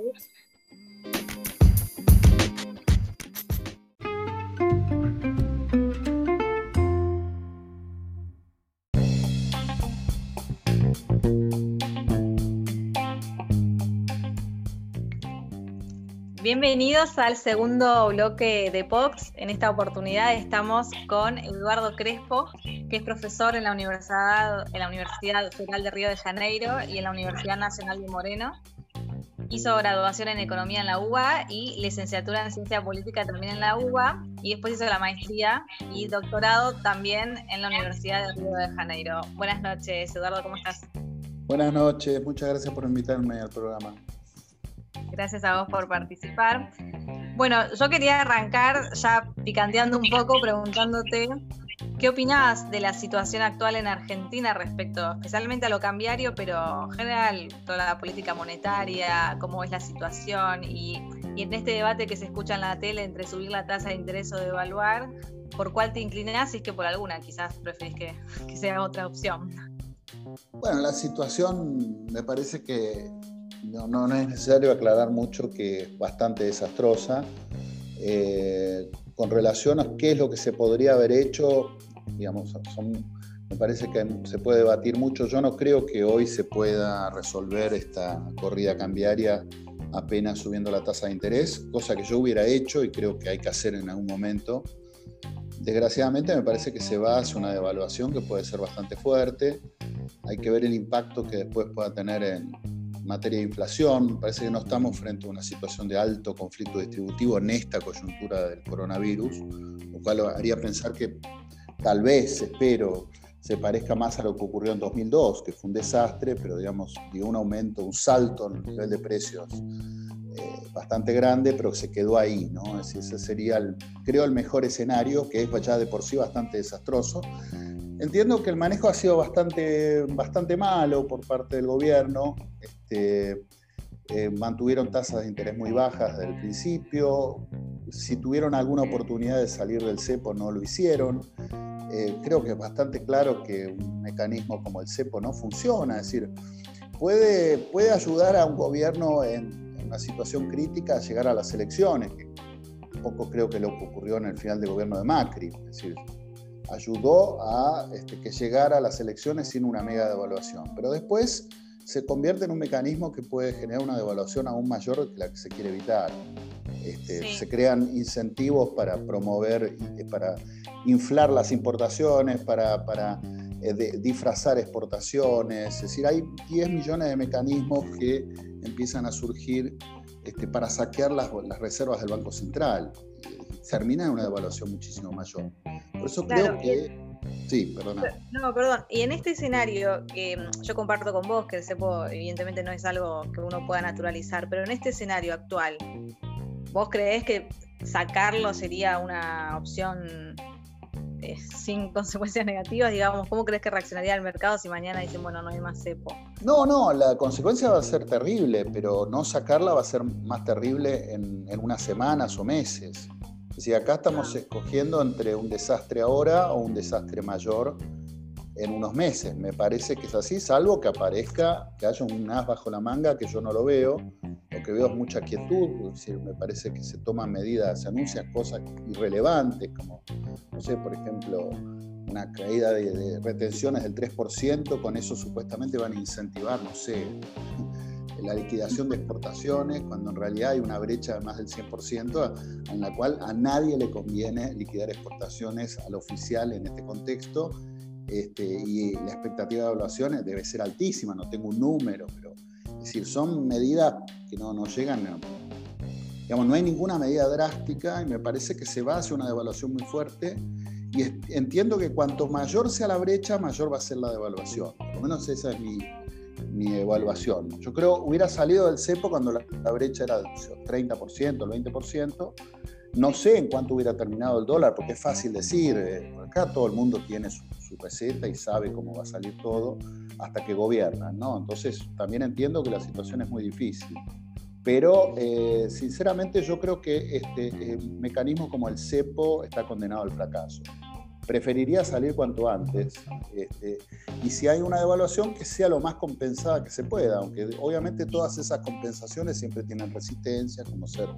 [SPEAKER 3] Bienvenidos al segundo bloque de POX. En esta oportunidad estamos con Eduardo Crespo, que es profesor en la Universidad, en la Universidad Federal de Río de Janeiro y en la Universidad Nacional de Moreno. Hizo graduación en Economía en la UBA y licenciatura en Ciencia Política también en la UBA. Y después hizo la maestría y doctorado también en la Universidad de Río de Janeiro. Buenas noches, Eduardo, ¿cómo estás?
[SPEAKER 4] Buenas noches, muchas gracias por invitarme al programa.
[SPEAKER 3] Gracias a vos por participar. Bueno, yo quería arrancar ya picanteando un poco, preguntándote qué opinás de la situación actual en Argentina respecto especialmente a lo cambiario, pero en general toda la política monetaria, cómo es la situación y, en este debate que se escucha en la tele entre subir la tasa de interés o devaluar, ¿por cuál te inclinás? Si es que por alguna quizás preferís que, que sea otra opción.
[SPEAKER 4] Bueno, la situación me parece que no, es necesario aclarar mucho que es bastante desastrosa. Eh, con relación a qué es lo que se podría haber hecho, digamos, me parece que se puede debatir mucho. Yo no creo que hoy se pueda resolver esta corrida cambiaria apenas subiendo la tasa de interés, cosa que yo hubiera hecho y creo que hay que hacer en algún momento. Desgraciadamente me parece que se va hacia una devaluación que puede ser bastante fuerte. Hay que ver el impacto que después pueda tener en, materia de inflación. Parece que no estamos frente a una situación de alto conflicto distributivo en esta coyuntura del coronavirus, lo cual haría pensar que tal vez, espero, se parezca más a lo que ocurrió en 2002, que fue un desastre, pero digamos, dio un aumento, un salto en el nivel de precios eh, bastante grande, pero se quedó ahí, ¿no? Es ese sería, creo, el mejor escenario, que es ya de por sí bastante desastroso. Entiendo que el manejo ha sido bastante, bastante malo por parte del gobierno. Este, eh, mantuvieron tasas de interés muy bajas desde el principio. Si tuvieron alguna oportunidad de salir del cepo, no lo hicieron. Eh, creo que es bastante claro que un mecanismo como el cepo no funciona. Es decir, puede, puede ayudar a un gobierno en, una situación crítica a llegar a las elecciones. Un poco creo que lo que ocurrió en el final del gobierno de Macri. Es decir, ayudó a este, que llegara a las elecciones sin una mega devaluación. Pero después se convierte en un mecanismo que puede generar una devaluación aún mayor que la que se quiere evitar. Este, se crean incentivos para promover, para inflar las importaciones, para, para eh, disfrazar exportaciones. Es decir, hay 10 millones de mecanismos que empiezan a surgir este, para saquear las, las reservas del Banco Central termina en una devaluación muchísimo mayor. Por eso creo que... Sí, perdona.
[SPEAKER 3] No, perdón. Y en este escenario que mm, yo comparto con vos, que el cepo evidentemente no es algo que uno pueda naturalizar, pero en este escenario actual, ¿vos creés que sacarlo sería una opción eh, sin consecuencias negativas, digamos, ¿cómo crees que reaccionaría el mercado si mañana dicen, bueno, no hay más cepo?
[SPEAKER 4] No, no, la consecuencia va a ser terrible, pero no sacarla va a ser más terrible en, en unas semanas o meses. Es decir, acá estamos escogiendo entre un desastre ahora o un desastre mayor en unos meses. Me parece que es así, salvo que aparezca, que haya un as bajo la manga, que yo no lo veo. Lo que veo es mucha quietud, me parece que se toman medidas, se anuncian cosas irrelevantes, como, no sé, por ejemplo, una caída de, retenciones del 3%, con eso supuestamente van a incentivar, no sé, la liquidación de exportaciones, cuando en realidad hay una brecha de más del 100%, en la cual a nadie le conviene liquidar exportaciones al oficial en este contexto, este, y la expectativa de evaluaciones debe ser altísima, no tengo un número, pero es decir, son medidas que no, no llegan, digamos, no hay ninguna medida drástica y me parece que se va hacia una devaluación muy fuerte y entiendo que cuanto mayor sea la brecha, mayor va a ser la devaluación, por lo menos esa es mi, mi evaluación. Yo creo hubiera salido del cepo cuando la, brecha era del 30%, el 20%, no sé en cuánto hubiera terminado el dólar, porque es fácil decir, eh, acá todo el mundo tiene su, receta y sabe cómo va a salir todo hasta que gobiernan, ¿no? Entonces también entiendo que la situación es muy difícil. Pero eh, sinceramente yo creo que este eh, mecanismo como el cepo está condenado al fracaso preferiría salir cuanto antes. Este, y si hay una devaluación, que sea lo más compensada que se pueda, aunque obviamente todas esas compensaciones siempre tienen resistencia, como ser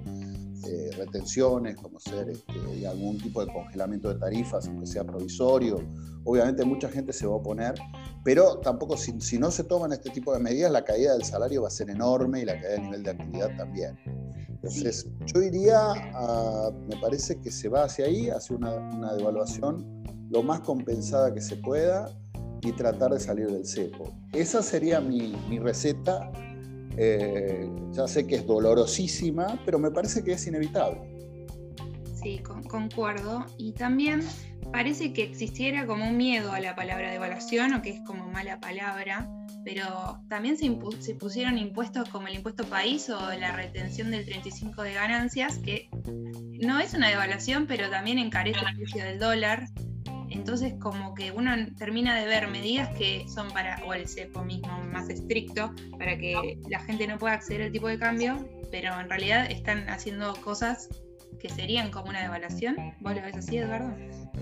[SPEAKER 4] eh, retenciones, como ser este, algún tipo de congelamiento de tarifas, aunque sea provisorio. Obviamente mucha gente se va a oponer, pero tampoco si, si no se toman este tipo de medidas, la caída del salario va a ser enorme y la caída del nivel de actividad también. Entonces, yo iría, a, me parece que se va hacia ahí, hacia una, una devaluación lo más compensada que se pueda y tratar de salir del cepo. Esa sería mi, receta. Eh, ya sé que es dolorosísima, pero me parece que es inevitable.
[SPEAKER 2] Sí, concuerdo. Y también parece que existiera como un miedo a la palabra devaluación o que es como mala palabra, pero también se, se, pusieron impuestos como el impuesto país o la retención del 35 de ganancias, que no es una devaluación, pero también encarece el precio del dólar. Entonces como que uno termina de ver medidas que son para, o el CEPO mismo más estricto, para que la gente no pueda acceder al tipo de cambio, pero en realidad están haciendo cosas que serían como una devaluación. ¿Vos lo ves así, Eduardo?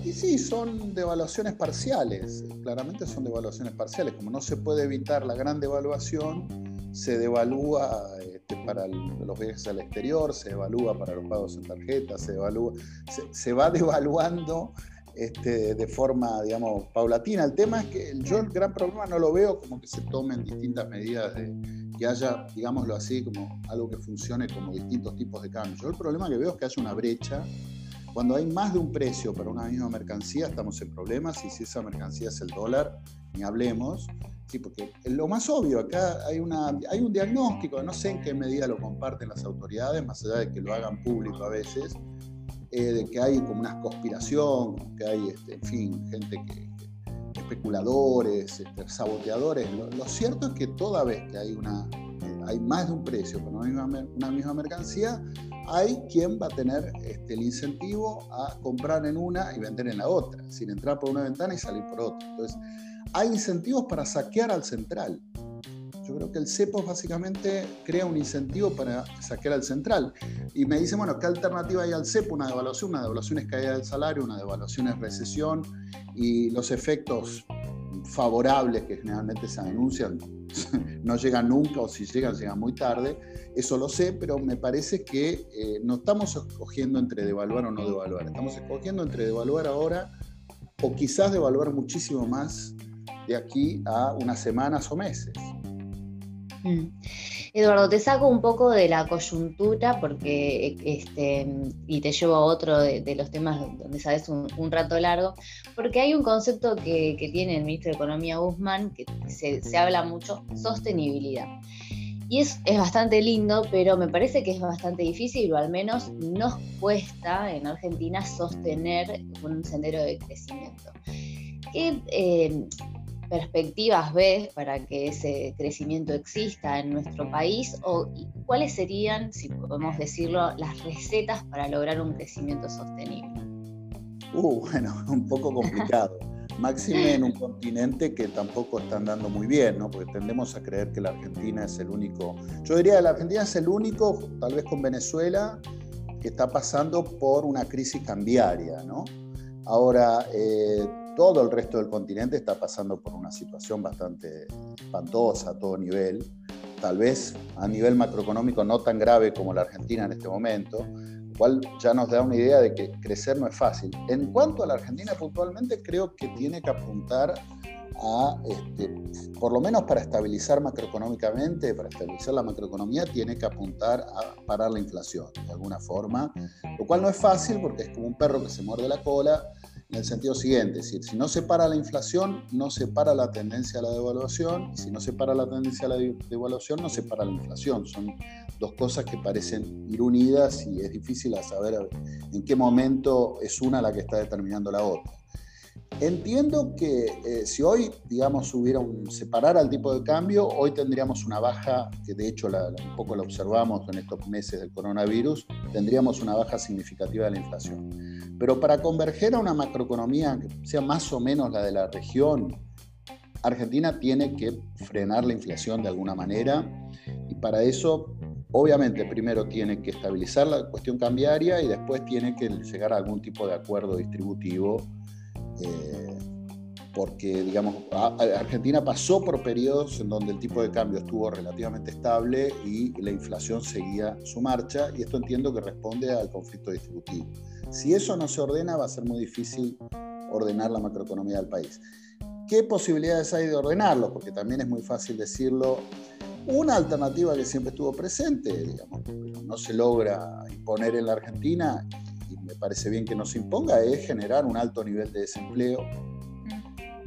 [SPEAKER 4] Y sí, son devaluaciones parciales, claramente son devaluaciones parciales. Como no se puede evitar la gran devaluación, se devalúa este, para los viajes al exterior, se devalúa para los pagos en tarjeta, se, devalúa, se va devaluando este, de forma, digamos, paulatina. El tema es que yo el gran problema no lo veo como que se tomen distintas medidas de que haya, digámoslo así, como algo que funcione como distintos tipos de cambios. Yo el problema que veo es que haya una brecha. Cuando hay más de un precio para una misma mercancía, estamos en problemas y si esa mercancía es el dólar, ni hablemos. Sí, porque lo más obvio, acá hay, una, hay un diagnóstico, no sé en qué medida lo comparten las autoridades, más allá de que lo hagan público a veces, eh, de que hay como una conspiración, que hay, este, en fin, gente que, especuladores, este, saboteadores. Lo, cierto es que toda vez que hay, una, hay más de un precio para una misma, mercancía, hay quien va a tener este, el incentivo a comprar en una y vender en la otra, sin entrar por una ventana y salir por otra. Entonces, hay incentivos para saquear al central. Yo creo que el CEPOS básicamente crea un incentivo para saquear al central. Y me dicen, bueno, ¿qué alternativa hay al CEPO? Una devaluación, una devaluación es caída del salario, una devaluación es recesión y los efectos favorables que generalmente se anuncian no llegan nunca o si llegan, llegan muy tarde. Eso lo sé, pero me parece que eh, no estamos escogiendo entre devaluar o no devaluar. Estamos escogiendo entre devaluar ahora o quizás devaluar muchísimo más de aquí a unas semanas o meses.
[SPEAKER 1] Eduardo, te saco un poco de la coyuntura porque este, y te llevo a otro de, los temas donde sabes un, rato largo, porque hay un concepto que, tiene el ministro de Economía Guzmán que se, habla mucho, sostenibilidad. Y es, es, bastante lindo, pero me parece que es bastante difícil, o al menos nos cuesta en Argentina sostener un sendero de crecimiento. ¿Qué, eh, perspectivas ves para que ese crecimiento exista en nuestro país o cuáles serían, si podemos decirlo, las recetas para lograr un crecimiento sostenible?
[SPEAKER 4] Uh, bueno, un poco complicado. Máxime en un continente que tampoco está andando muy bien, ¿no? Porque tendemos a creer que la Argentina es el único. Yo diría que la Argentina es el único, tal vez con Venezuela, que está pasando por una crisis cambiaria, ¿no? Ahora, eh, todo el resto del continente está pasando por una situación bastante espantosa a todo nivel, tal vez a nivel macroeconómico no tan grave como la Argentina en este momento, lo cual ya nos da una idea de que crecer no es fácil. En cuanto a la Argentina puntualmente, creo que tiene que apuntar a, este, por lo menos para estabilizar macroeconómicamente, para estabilizar la macroeconomía, tiene que apuntar a parar la inflación de alguna forma, lo cual no es fácil porque es como un perro que se muerde la cola en el sentido siguiente, es decir, si no se para la inflación, no se para la tendencia a la devaluación, si no se para la tendencia a la devaluación, no se para la inflación. Son dos cosas que parecen ir unidas y es difícil saber en qué momento es una la que está determinando la otra. Entiendo que eh, si hoy, digamos, hubiera un separar tipo de cambio, hoy tendríamos una baja, que de hecho un poco la observamos en estos meses del coronavirus, tendríamos una baja significativa de la inflación. Pero para converger a una macroeconomía que sea más o menos la de la región, Argentina tiene que frenar la inflación de alguna manera y para eso obviamente primero tiene que estabilizar la cuestión cambiaria y después tiene que llegar a algún tipo de acuerdo distributivo eh, porque, digamos, Argentina pasó por periodos en donde el tipo de cambio estuvo relativamente estable y la inflación seguía su marcha, y esto entiendo que responde al conflicto distributivo. Si eso no se ordena, va a ser muy difícil ordenar la macroeconomía del país. ¿Qué posibilidades hay de ordenarlo? Porque también es muy fácil decirlo. Una alternativa que siempre estuvo presente, digamos, no se logra imponer en la Argentina me parece bien que no se imponga, es generar un alto nivel de desempleo,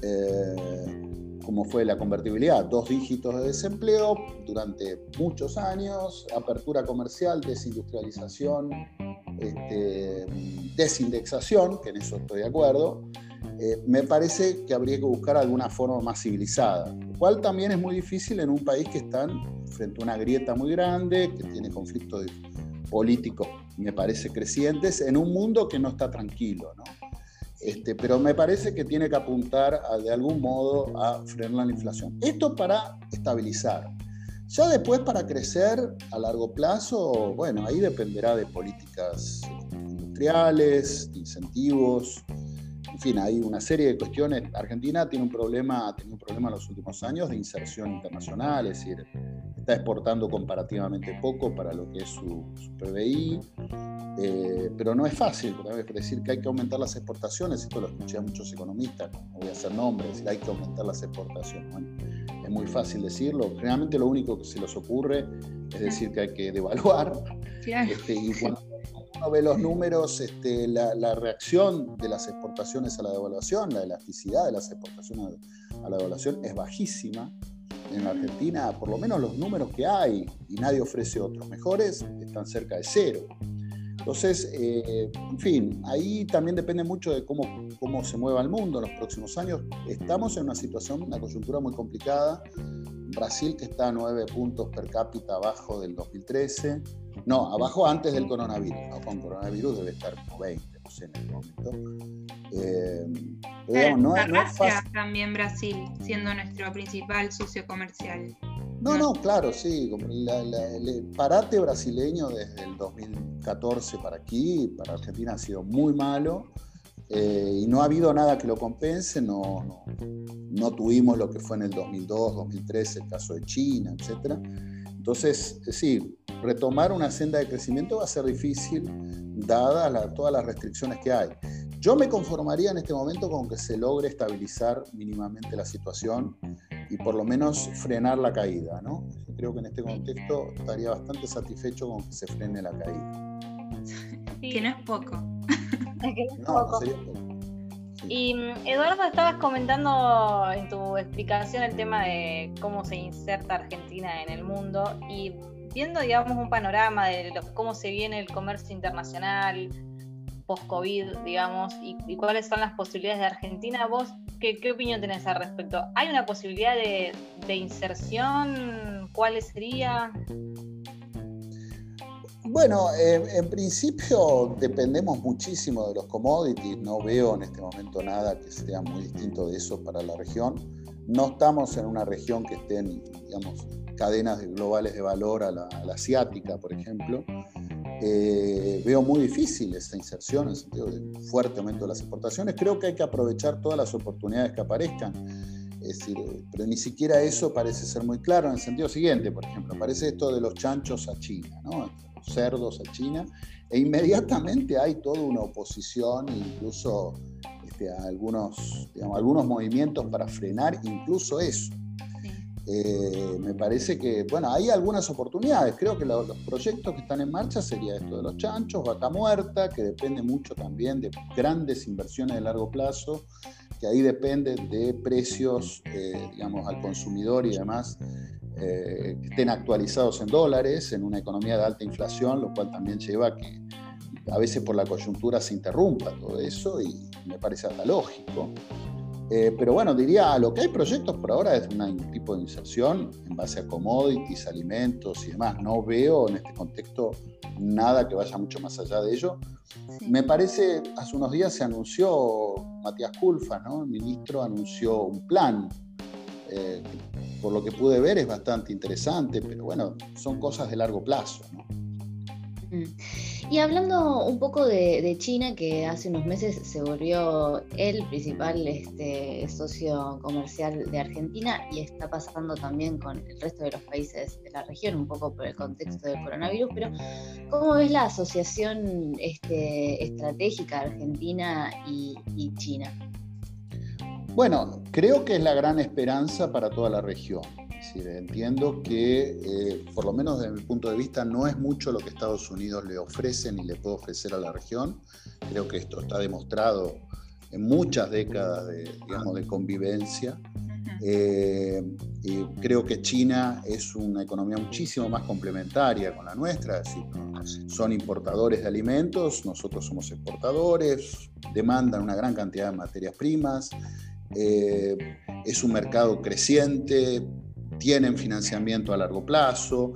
[SPEAKER 4] eh, como fue la convertibilidad, dos dígitos de desempleo durante muchos años, apertura comercial, desindustrialización, este, desindexación, que en eso estoy de acuerdo, eh, me parece que habría que buscar alguna forma más civilizada, lo cual también es muy difícil en un país que está frente a una grieta muy grande, que tiene conflictos políticos me parece, crecientes en un mundo que no está tranquilo, ¿no? Este, pero me parece que tiene que apuntar de algún modo a frenar la inflación. Esto para estabilizar. Ya después para crecer a largo plazo, bueno, ahí dependerá de políticas industriales, de incentivos, en fin, hay una serie de cuestiones. Argentina tiene un problema, tenido un problema en los últimos años de inserción internacional, es decir, está exportando comparativamente poco para lo que es su, PBI, eh, pero no es fácil, es decir que hay que aumentar las exportaciones, esto lo escuché a muchos economistas, no voy a hacer nombres, hay que aumentar las exportaciones. es muy fácil decirlo, generalmente lo único que se les ocurre es decir que hay que devaluar, este, y cuando ve los números, este, la, reacción de las exportaciones a la devaluación, la elasticidad de las exportaciones a la devaluación es bajísima. En Argentina, por lo menos los números que hay, y nadie ofrece otros mejores, están cerca de cero. Entonces, eh, en fin, ahí también depende mucho de cómo, cómo se mueva el mundo en los próximos años. Estamos en una situación, una coyuntura muy complicada. Brasil, que está a 9 puntos per cápita abajo del 2013, no, abajo antes del coronavirus. ¿no? Con coronavirus debe estar como 20, no sé, en el momento.
[SPEAKER 2] Eh, pero no, es fácil. también Brasil, siendo nuestro principal socio comercial.
[SPEAKER 4] No, no, claro, sí. el parate brasileño desde el 2014 para aquí, para Argentina ha sido muy malo. Eh, y no ha habido nada que lo compense, no, no, no, tuvimos lo que fue en el 2002, 2013, el caso de China, etc. Entonces, sí, retomar una senda de crecimiento va a ser difícil, dadas todas las restricciones que hay. Yo me conformaría en este momento con que se logre estabilizar mínimamente la situación y por lo menos frenar la caída. ¿no? creo que en este contexto estaría bastante satisfecho con que se frene la caída.
[SPEAKER 2] Que no es poco.
[SPEAKER 3] no, sería poco. Y mm, Eduardo, estabas comentando en tu explicación el tema de cómo se inserta Argentina en el mundo y viendo, digamos, un panorama de cómo se viene el comercio internacional post-COVID, digamos, y, cuáles son las posibilidades de Argentina, vos, ¿qué, opinión tenés al respecto? ¿Hay una posibilidad de, inserción? ¿Cuál sería?
[SPEAKER 4] Bueno, en principio dependemos muchísimo de los commodities, no veo en este momento nada que sea muy distinto de eso para la región. No estamos en una región que estén, digamos, cadenas globales de valor a la, asiática, por ejemplo. Eh, veo muy difícil esa inserción en el sentido de fuerte aumento de las exportaciones. Creo que hay que aprovechar todas las oportunidades que aparezcan. Es decir, pero ni siquiera eso parece ser muy claro en el sentido siguiente, por ejemplo, aparece esto de los chanchos a China, ¿no? los cerdos a China, e inmediatamente hay toda una oposición, incluso este, algunos, algunos movimientos para frenar incluso eso. Eh, me parece que, bueno, hay algunas oportunidades. Creo que los proyectos que están en marcha sería esto de los chanchos, vaca muerta, que depende mucho también de grandes inversiones de largo plazo, que ahí dependen de precios, eh, digamos, al consumidor y demás, eh, estén actualizados en dólares, en una economía de alta inflación, lo cual también lleva a que a veces por la coyuntura se interrumpa todo eso y me parece hasta lógico. Eh, pero bueno, diría, lo que hay proyectos por ahora es un tipo de inserción en base a commodities, alimentos y demás. No veo en este contexto nada que vaya mucho más allá de ello. Me parece, hace unos días se anunció, Matías Culfa, ¿no? el ministro, anunció un plan. Eh, por lo que pude ver es bastante interesante, pero bueno, son cosas de largo plazo. ¿no?
[SPEAKER 1] Y hablando un poco de, China, que hace unos meses se volvió el principal este, socio comercial de Argentina y está pasando también con el resto de los países de la región, un poco por el contexto del coronavirus, pero ¿cómo ves la asociación este, estratégica Argentina y China?
[SPEAKER 4] Bueno, creo que es la gran esperanza para toda la región entiendo que, eh, por lo menos desde mi punto de vista, no es mucho lo que Estados Unidos le ofrece ni le puede ofrecer a la región. Creo que esto está demostrado en muchas décadas de, digamos, de convivencia. Eh, y creo que China es una economía muchísimo más complementaria con la nuestra, es decir, son importadores de alimentos, nosotros somos exportadores, demandan una gran cantidad de materias primas, eh, es un mercado creciente, tienen financiamiento a largo plazo.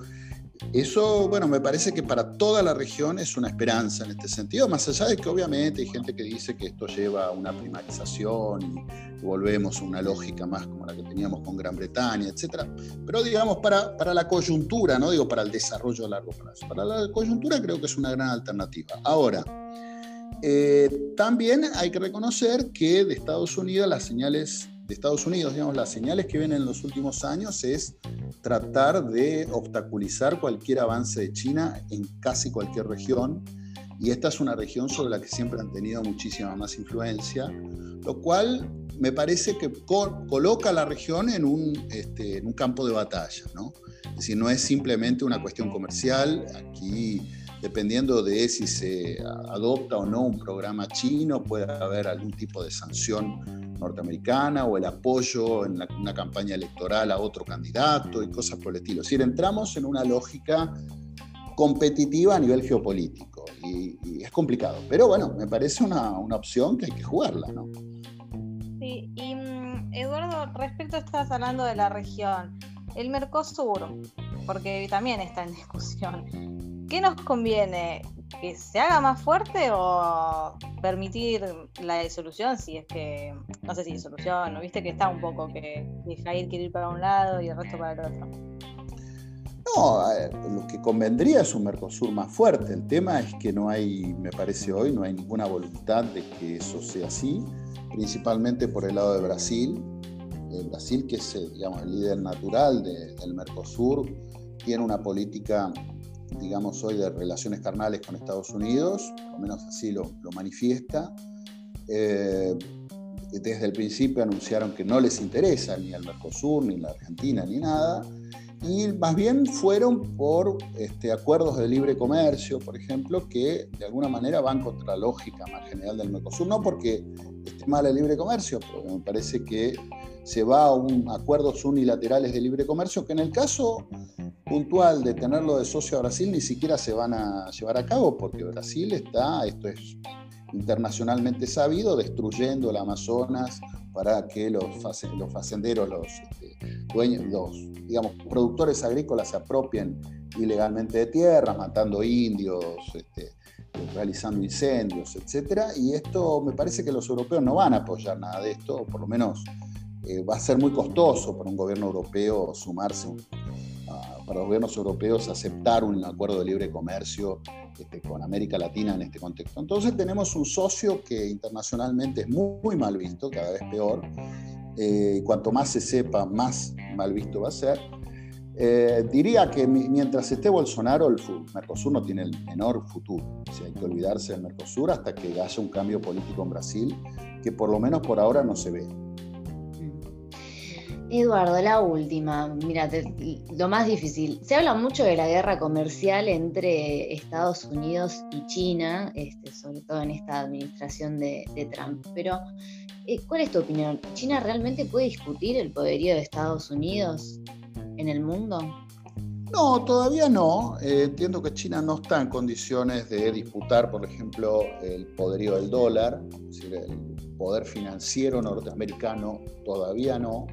[SPEAKER 4] Eso, bueno, me parece que para toda la región es una esperanza en este sentido, más allá de que obviamente hay gente que dice que esto lleva a una primarización y volvemos a una lógica más como la que teníamos con Gran Bretaña, etc. Pero digamos, para, para la coyuntura, no digo para el desarrollo a largo plazo, para la coyuntura creo que es una gran alternativa. Ahora, eh, también hay que reconocer que de Estados Unidos las señales de Estados Unidos, digamos, las señales que vienen en los últimos años es tratar de obstaculizar cualquier avance de China en casi cualquier región. Y esta es una región sobre la que siempre han tenido muchísima más influencia, lo cual me parece que coloca a la región en un, este, en un campo de batalla. ¿no? Es decir, no es simplemente una cuestión comercial. Aquí dependiendo de si se adopta o no un programa chino, puede haber algún tipo de sanción norteamericana o el apoyo en una campaña electoral a otro candidato y cosas por el estilo. Es decir, entramos en una lógica competitiva a nivel geopolítico y, es complicado. Pero bueno, me parece una, opción que hay que jugarla, ¿no?
[SPEAKER 3] Sí, mm, Eduardo, respecto a estás hablando de la región, el Mercosur, porque también está en discusión. ¿Qué nos conviene? ¿Que se haga más fuerte o permitir la disolución si es que, no sé si disolución, ¿no? Viste que está un poco que Jair quiere ir para un lado y el resto para el otro.
[SPEAKER 4] No, lo que convendría es un Mercosur más fuerte. El tema es que no hay, me parece hoy, no hay ninguna voluntad de que eso sea así, principalmente por el lado de Brasil. Brasil, que es digamos, el líder natural del Mercosur, tiene una política digamos, hoy de relaciones carnales con Estados Unidos, por lo menos así lo, manifiesta. Eh, desde el principio anunciaron que no les interesa ni el Mercosur, ni la Argentina, ni nada, y más bien fueron por este, acuerdos de libre comercio, por ejemplo, que de alguna manera van contra la lógica más general del Mercosur, no porque esté mal el libre comercio, pero me parece que se va a un, acuerdos unilaterales de libre comercio que en el caso puntual de tenerlo de socio a Brasil ni siquiera se van a llevar a cabo porque Brasil está, esto es internacionalmente sabido, destruyendo el Amazonas para que los, los facenderos, los este, dueños, los digamos, productores agrícolas se apropien ilegalmente de tierras, matando indios, este, realizando incendios, etc. Y esto me parece que los europeos no van a apoyar nada de esto, por lo menos eh, va a ser muy costoso para un gobierno europeo sumarse para los gobiernos europeos aceptar un acuerdo de libre comercio este, con América Latina en este contexto. Entonces tenemos un socio que internacionalmente es muy, mal visto, cada vez peor. Eh, cuanto más se sepa, más mal visto va a ser. Eh, diría que mientras esté Bolsonaro, el Mercosur no tiene el menor futuro. O hay que olvidarse del Mercosur hasta que haya un cambio político en Brasil, que por lo menos por ahora no se ve.
[SPEAKER 1] Eduardo, la última, mira, lo más difícil. Se habla mucho de la guerra comercial entre Estados Unidos y China, este, sobre todo en esta administración de, Trump. Pero, eh, ¿cuál es tu opinión? ¿China realmente puede discutir el poderío de Estados Unidos en el mundo?
[SPEAKER 4] No, todavía no. Eh, entiendo que China no está en condiciones de disputar, por ejemplo, el poderío del dólar, es decir, el poder financiero norteamericano todavía no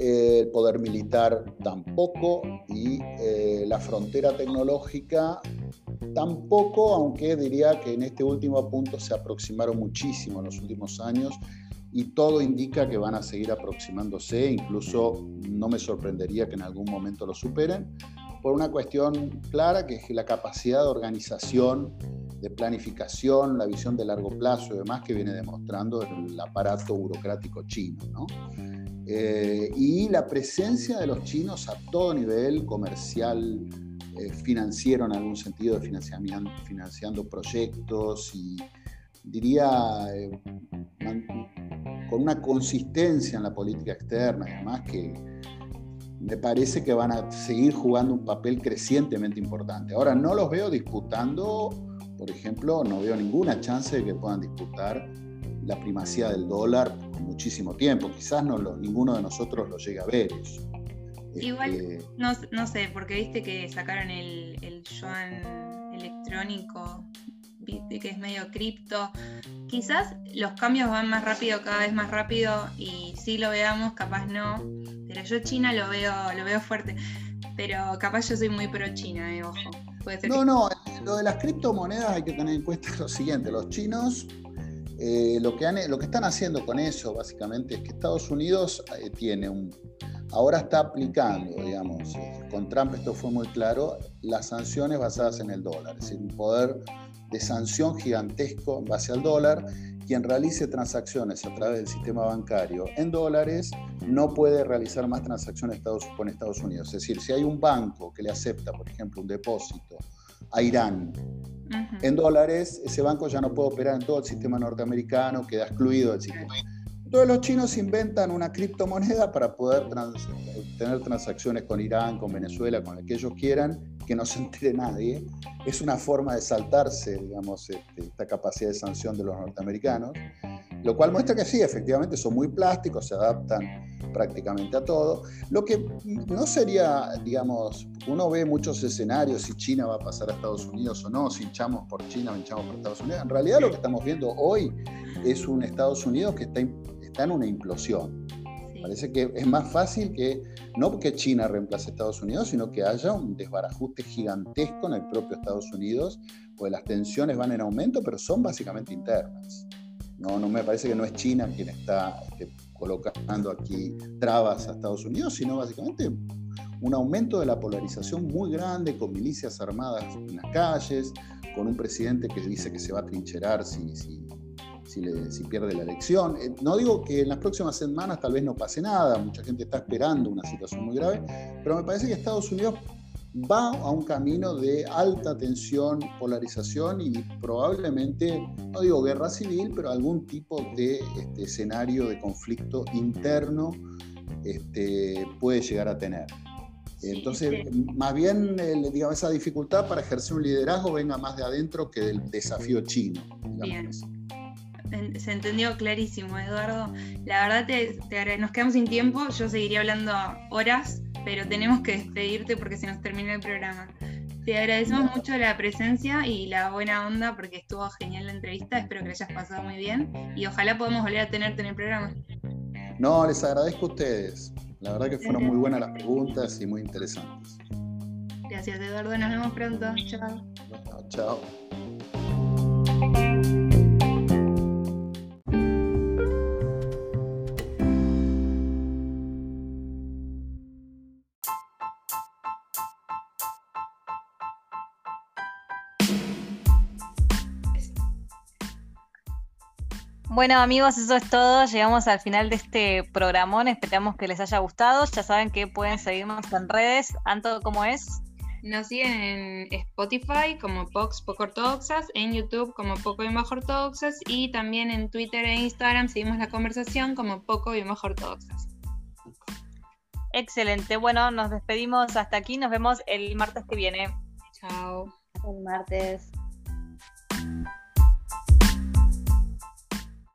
[SPEAKER 4] el poder militar tampoco y eh, la frontera tecnológica tampoco, aunque diría que en este último punto se aproximaron muchísimo en los últimos años y todo indica que van a seguir aproximándose, incluso no me sorprendería que en algún momento lo superen, por una cuestión clara que es la capacidad de organización, de planificación, la visión de largo plazo y demás que viene demostrando el aparato burocrático chino. ¿no? Eh, y la presencia de los chinos a todo nivel comercial, eh, financiero en algún sentido, de financiamiento, financiando proyectos y diría eh, con una consistencia en la política externa y demás que me parece que van a seguir jugando un papel crecientemente importante. Ahora no los veo disputando, por ejemplo, no veo ninguna chance de que puedan disputar la primacía del dólar muchísimo tiempo. Quizás no ninguno de nosotros lo llegue a ver eso.
[SPEAKER 2] Igual, este, no, sé, porque viste que sacaron el, el yuan electrónico, viste que es medio cripto. Quizás los cambios van más rápido, cada vez más rápido, y sí lo veamos, capaz no. Pero yo China lo veo, lo veo fuerte. Pero capaz yo soy muy pro China, eh, ojo.
[SPEAKER 4] no, no, lo de las criptomonedas hay que tener en cuenta lo siguiente, los chinos eh, lo, que están haciendo con eso, básicamente, es que Estados Unidos eh, tiene un. Ahora está aplicando, digamos, eh, con Trump esto fue muy claro, las sanciones basadas en el dólar, es decir, un poder de sanción gigantesco en base al dólar. Quien realice transacciones a través del sistema bancario en dólares no puede realizar más transacciones con Estados Unidos. Es decir, si hay un banco que le acepta, por ejemplo, un depósito a Irán en dólares, ese banco ya no puede operar en todo el sistema norteamericano, queda excluido del sistema. Entonces los chinos inventan una criptomoneda para poder tener transacciones con Irán, con Venezuela, con el que ellos quieran, que no se entere nadie. Es una forma de saltarse, digamos, este, esta capacidad de sanción de los norteamericanos, lo cual muestra que sí, efectivamente son muy plásticos, se adaptan prácticamente a todo. Lo que no sería, digamos, uno ve muchos escenarios si China va a pasar a Estados Unidos o no, si hinchamos por China hinchamos por Estados Unidos. En realidad lo que estamos viendo hoy es un Estados Unidos que está está en una implosión. Parece que es más fácil que, no que China reemplace a Estados Unidos, sino que haya un desbarajuste gigantesco en el propio Estados Unidos, pues las tensiones van en aumento, pero son básicamente internas. No, no me parece que no es China quien está este, colocando aquí trabas a Estados Unidos, sino básicamente un aumento de la polarización muy grande, con milicias armadas en las calles, con un presidente que dice que se va a trincherar si, si si, pierde la elección. Eh, no digo que en las próximas semanas tal vez no pase nada, mucha gente está esperando una situación muy grave, pero me parece que Estados Unidos va a un camino de alta tensión, polarización y probablemente, no digo guerra civil, pero algún tipo de este, escenario de conflicto interno este, puede llegar a tener. Entonces, más bien, digamos, esa dificultad para ejercer un liderazgo venga más de adentro que del desafío chino. Bien
[SPEAKER 2] se entendió clarísimo, Eduardo. La verdad, te, nos quedamos sin tiempo. Yo seguiría hablando horas, pero tenemos que despedirte porque se nos termina el programa. Te agradecemos mucho la presencia y la buena onda porque estuvo genial la entrevista. Espero que la hayas pasado muy bien y ojalá podamos volver a tenerte en el programa.
[SPEAKER 4] No, les agradezco a ustedes. La verdad que fueron muy buenas las preguntas y muy interesantes.
[SPEAKER 2] Gracias, Eduardo. Nos vemos pronto. Chao.
[SPEAKER 4] chao.
[SPEAKER 3] Bueno amigos, eso es todo. Llegamos al final de este programón. Esperamos que les haya gustado. Ya saben que pueden seguirnos en redes. Anto, ¿cómo es?
[SPEAKER 2] Nos siguen en Spotify como Pox Poco Ortodoxas, en YouTube como Poco y Bajo Ortodoxas y también en Twitter e Instagram seguimos la conversación como Poco y Bajo Ortodoxas.
[SPEAKER 3] Excelente. Bueno, nos despedimos hasta aquí. Nos vemos el martes que viene.
[SPEAKER 2] Chao.
[SPEAKER 1] El martes.